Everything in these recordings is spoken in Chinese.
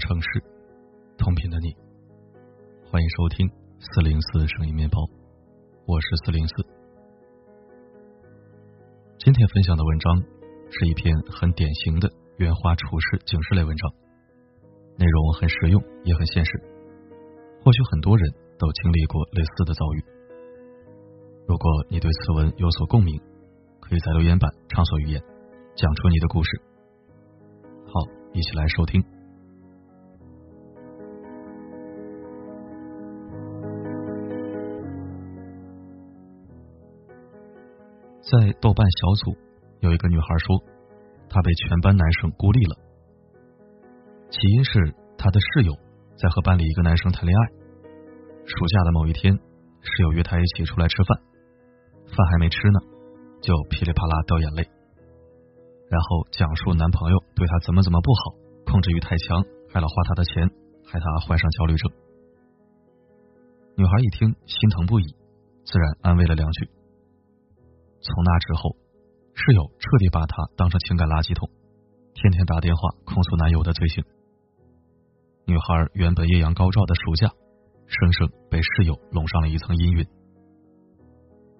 城市，同频的你，欢迎收听四零四声音面包，我是四零四。今天分享的文章是一篇很典型的圆滑处事警示类文章，内容很实用，也很现实。或许很多人都经历过类似的遭遇。如果你对此文有所共鸣，可以在留言板畅所欲言，讲出你的故事。好，一起来收听。在豆瓣小组，有一个女孩说，她被全班男生孤立了。起因是她的室友在和班里一个男生谈恋爱。暑假的某一天，室友约她一起出来吃饭，饭还没吃呢，就噼里啪啦掉眼泪。然后讲述男朋友对她怎么怎么不好，控制欲太强，害了花她的钱，害她患上焦虑症。女孩一听心疼不已，自然安慰了两句。从那之后，室友彻底把她当成情感垃圾桶，天天打电话控诉男友的罪行。女孩原本艳阳高照的暑假，生生被室友笼上了一层阴云。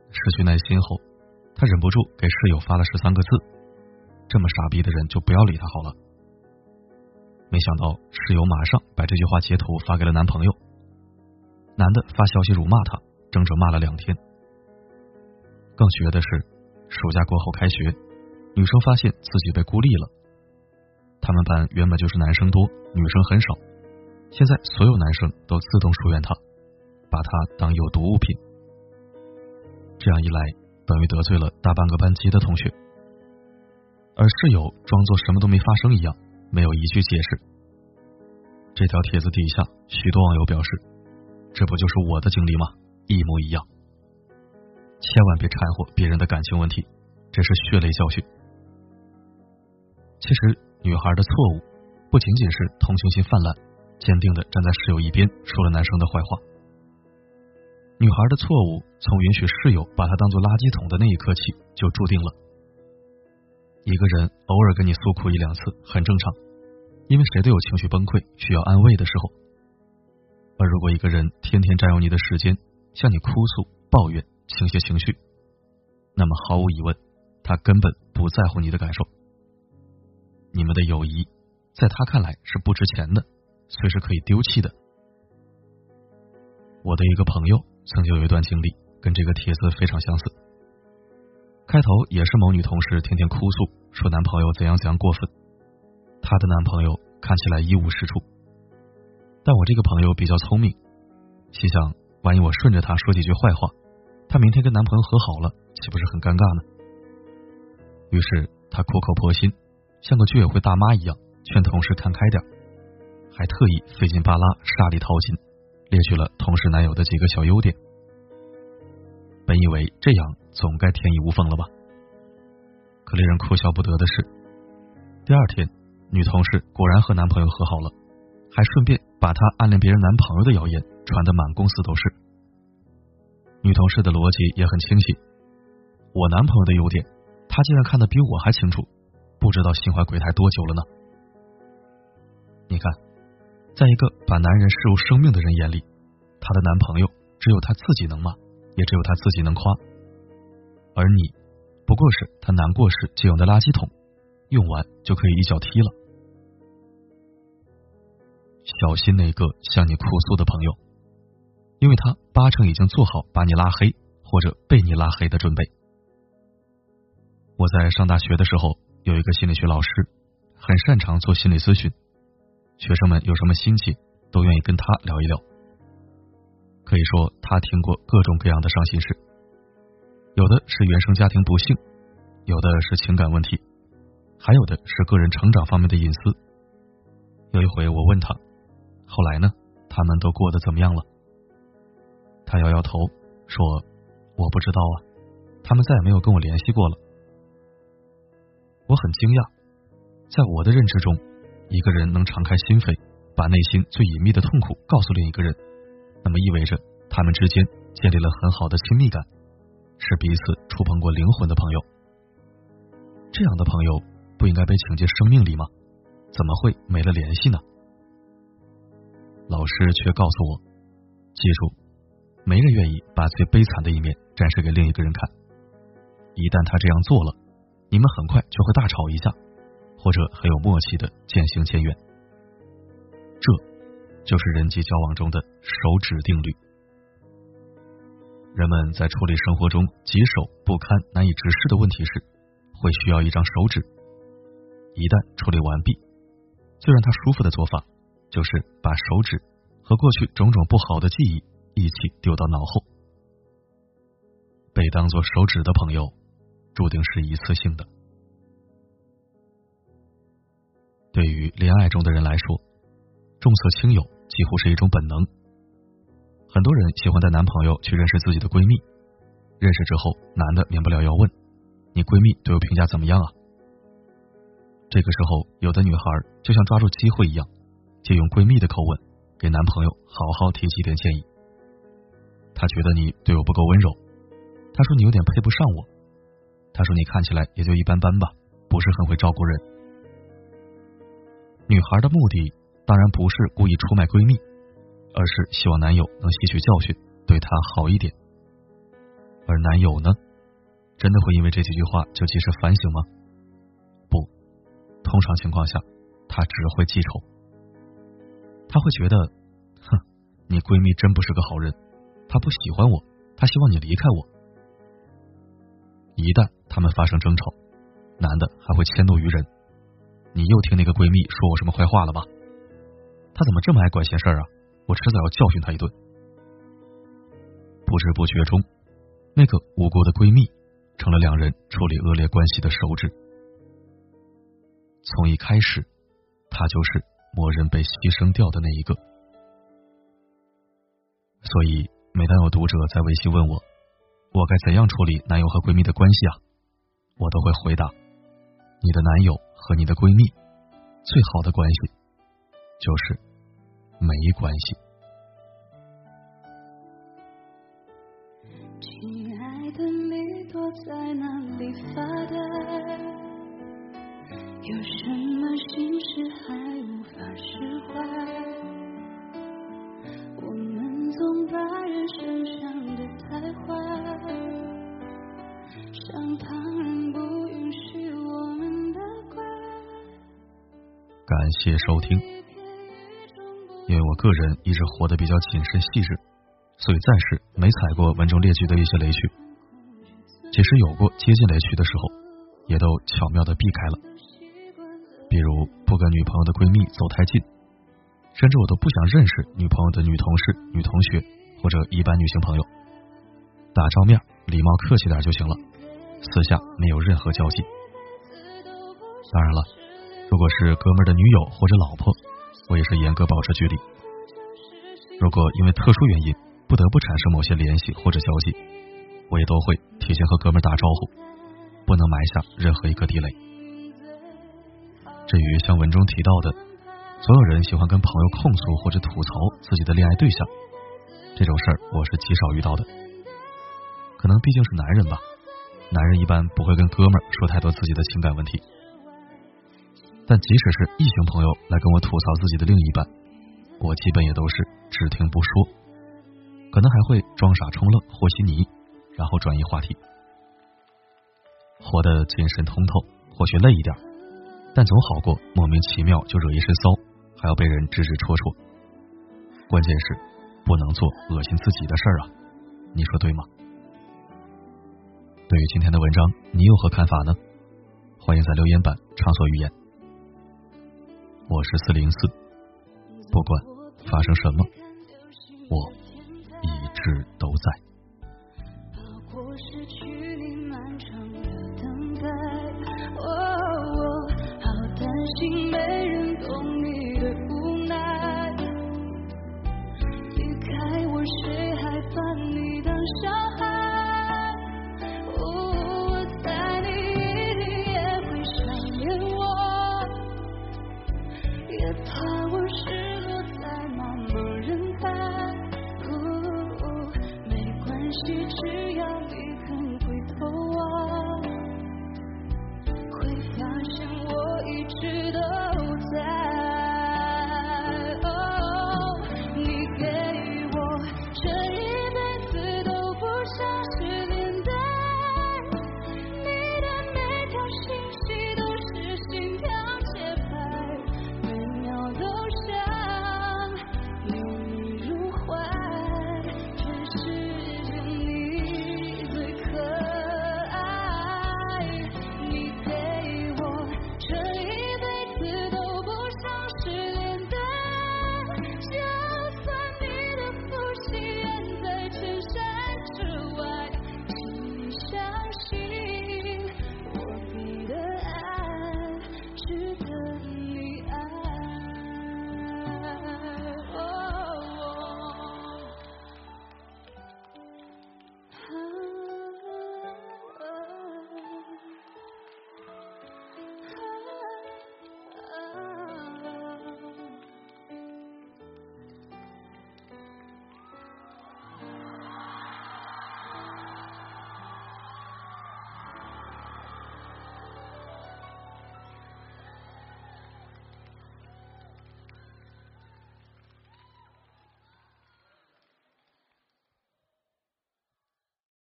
失去耐心后，她忍不住给室友发了十三个字。这么傻逼的人就不要理他好了。没想到室友马上把这句话截图发给了男朋友，男的发消息辱骂他，整整骂了两天。更绝的是，暑假过后开学，女生发现自己被孤立了。他们班原本就是男生多，女生很少，现在所有男生都自动疏远她，把她当有毒物品。这样一来，等于得罪了大半个班级的同学。而室友装作什么都没发生一样，没有一句解释。这条帖子底下，许多网友表示：“这不就是我的经历吗？一模一样。”千万别掺和别人的感情问题，这是血泪教训。其实，女孩的错误不仅仅是同情心泛滥，坚定的站在室友一边，说了男生的坏话。女孩的错误从允许室友把她当做垃圾桶的那一刻起，就注定了。一个人偶尔跟你诉苦一两次很正常，因为谁都有情绪崩溃需要安慰的时候。而如果一个人天天占用你的时间，向你哭诉、抱怨、倾泻情绪，那么毫无疑问，他根本不在乎你的感受。你们的友谊在他看来是不值钱的，随时可以丢弃的。我的一个朋友曾经有一段经历，跟这个帖子非常相似。开头也是某女同事天天哭诉，说男朋友怎样怎样过分，她的男朋友看起来一无是处。但我这个朋友比较聪明，心想万一我顺着她说几句坏话，她明天跟男朋友和好了，岂不是很尴尬呢？于是她苦口婆心，像个居委会大妈一样劝同事看开点，还特意费劲巴拉、沙里淘金，列举了同事男友的几个小优点。本以为这样总该天衣无缝了吧，可令人哭笑不得的是，第二天女同事果然和男朋友和好了，还顺便把她暗恋别人男朋友的谣言传得满公司都是。女同事的逻辑也很清晰，我男朋友的优点，她竟然看得比我还清楚，不知道心怀鬼胎多久了呢。你看，在一个把男人视如生命的人眼里，她的男朋友只有她自己能骂。也只有他自己能夸，而你不过是他难过时借用的垃圾桶，用完就可以一脚踢了。小心那个向你哭诉的朋友，因为他八成已经做好把你拉黑或者被你拉黑的准备。我在上大学的时候，有一个心理学老师，很擅长做心理咨询，学生们有什么心情都愿意跟他聊一聊。可以说，他听过各种各样的伤心事，有的是原生家庭不幸，有的是情感问题，还有的是个人成长方面的隐私。有一回，我问他，后来呢？他们都过得怎么样了？他摇摇头说：“我不知道啊，他们再也没有跟我联系过了。”我很惊讶，在我的认知中，一个人能敞开心扉，把内心最隐秘的痛苦告诉另一个人。那么意味着他们之间建立了很好的亲密感，是彼此触碰过灵魂的朋友。这样的朋友不应该被请进生命里吗？怎么会没了联系呢？老师却告诉我：记住，没人愿意把最悲惨的一面展示给另一个人看。一旦他这样做了，你们很快就会大吵一架，或者很有默契的渐行渐远。这就是人际交往中的手指定律。人们在处理生活中棘手、不堪、难以直视的问题时，会需要一张手指。一旦处理完毕，最让他舒服的做法，就是把手指和过去种种不好的记忆一起丢到脑后。被当做手指的朋友，注定是一次性的。对于恋爱中的人来说，重色轻友几乎是一种本能。很多人喜欢带男朋友去认识自己的闺蜜，认识之后，男的免不了要问：“你闺蜜对我评价怎么样啊？”这个时候，有的女孩就像抓住机会一样，借用闺蜜的口吻给男朋友好好提几点建议。她觉得你对我不够温柔，她说你有点配不上我，她说你看起来也就一般般吧，不是很会照顾人。女孩的目的当然不是故意出卖闺蜜，而是希望男友能吸取教训，对她好一点。而男友呢，真的会因为这几句话就及时反省吗？不通常情况下，他只会记仇。他会觉得，哼，你闺蜜真不是个好人，她不喜欢我，她希望你离开我。一旦他们发生争吵，男的还会迁怒于人。你又听那个闺蜜说我什么坏话了吧？她怎么这么爱管闲事儿啊？我迟早要教训她一顿。不知不觉中，那个无辜的闺蜜成了两人处理恶劣关系的手指。从一开始，她就是默认被牺牲掉的那一个。所以，每当有读者在微信问我，我该怎样处理男友和闺蜜的关系啊？我都会回答：你的男友和你的闺蜜最好的关系就是没关系。亲爱的，你躲在哪里发呆？有什么心事还无法释怀？感谢收听。因为我个人一直活得比较谨慎细致，所以暂时没踩过文中列举的一些雷区。即使有过接近雷区的时候，也都巧妙的避开了。比如不跟女朋友的闺蜜走太近，甚至我都不想认识女朋友的女同事、女同学或者一般女性朋友，打照面礼貌客气点就行了，私下没有任何交际。当然了，如果是哥们的女友或者老婆，我也是严格保持距离。如果因为特殊原因不得不产生某些联系或者交际，我也都会提前和哥们打招呼，不能埋下任何一个地雷。至于像文中提到的，所有人喜欢跟朋友控诉或者吐槽自己的恋爱对象，这种事儿我是极少遇到的。可能毕竟是男人吧，男人一般不会跟哥们儿说太多自己的情感问题。但即使是异性朋友来跟我吐槽自己的另一半，我基本也都是只听不说，可能还会装傻充愣和稀泥，然后转移话题，活得精神通透，或许累一点。但总好过莫名其妙就惹一身骚，还要被人指指戳戳。关键是不能做恶心自己的事儿啊！你说对吗？对于今天的文章，你有何看法呢？欢迎在留言板畅所欲言。我是四零四。不管发生什么我一直都在。离开我谁还把你当小 through the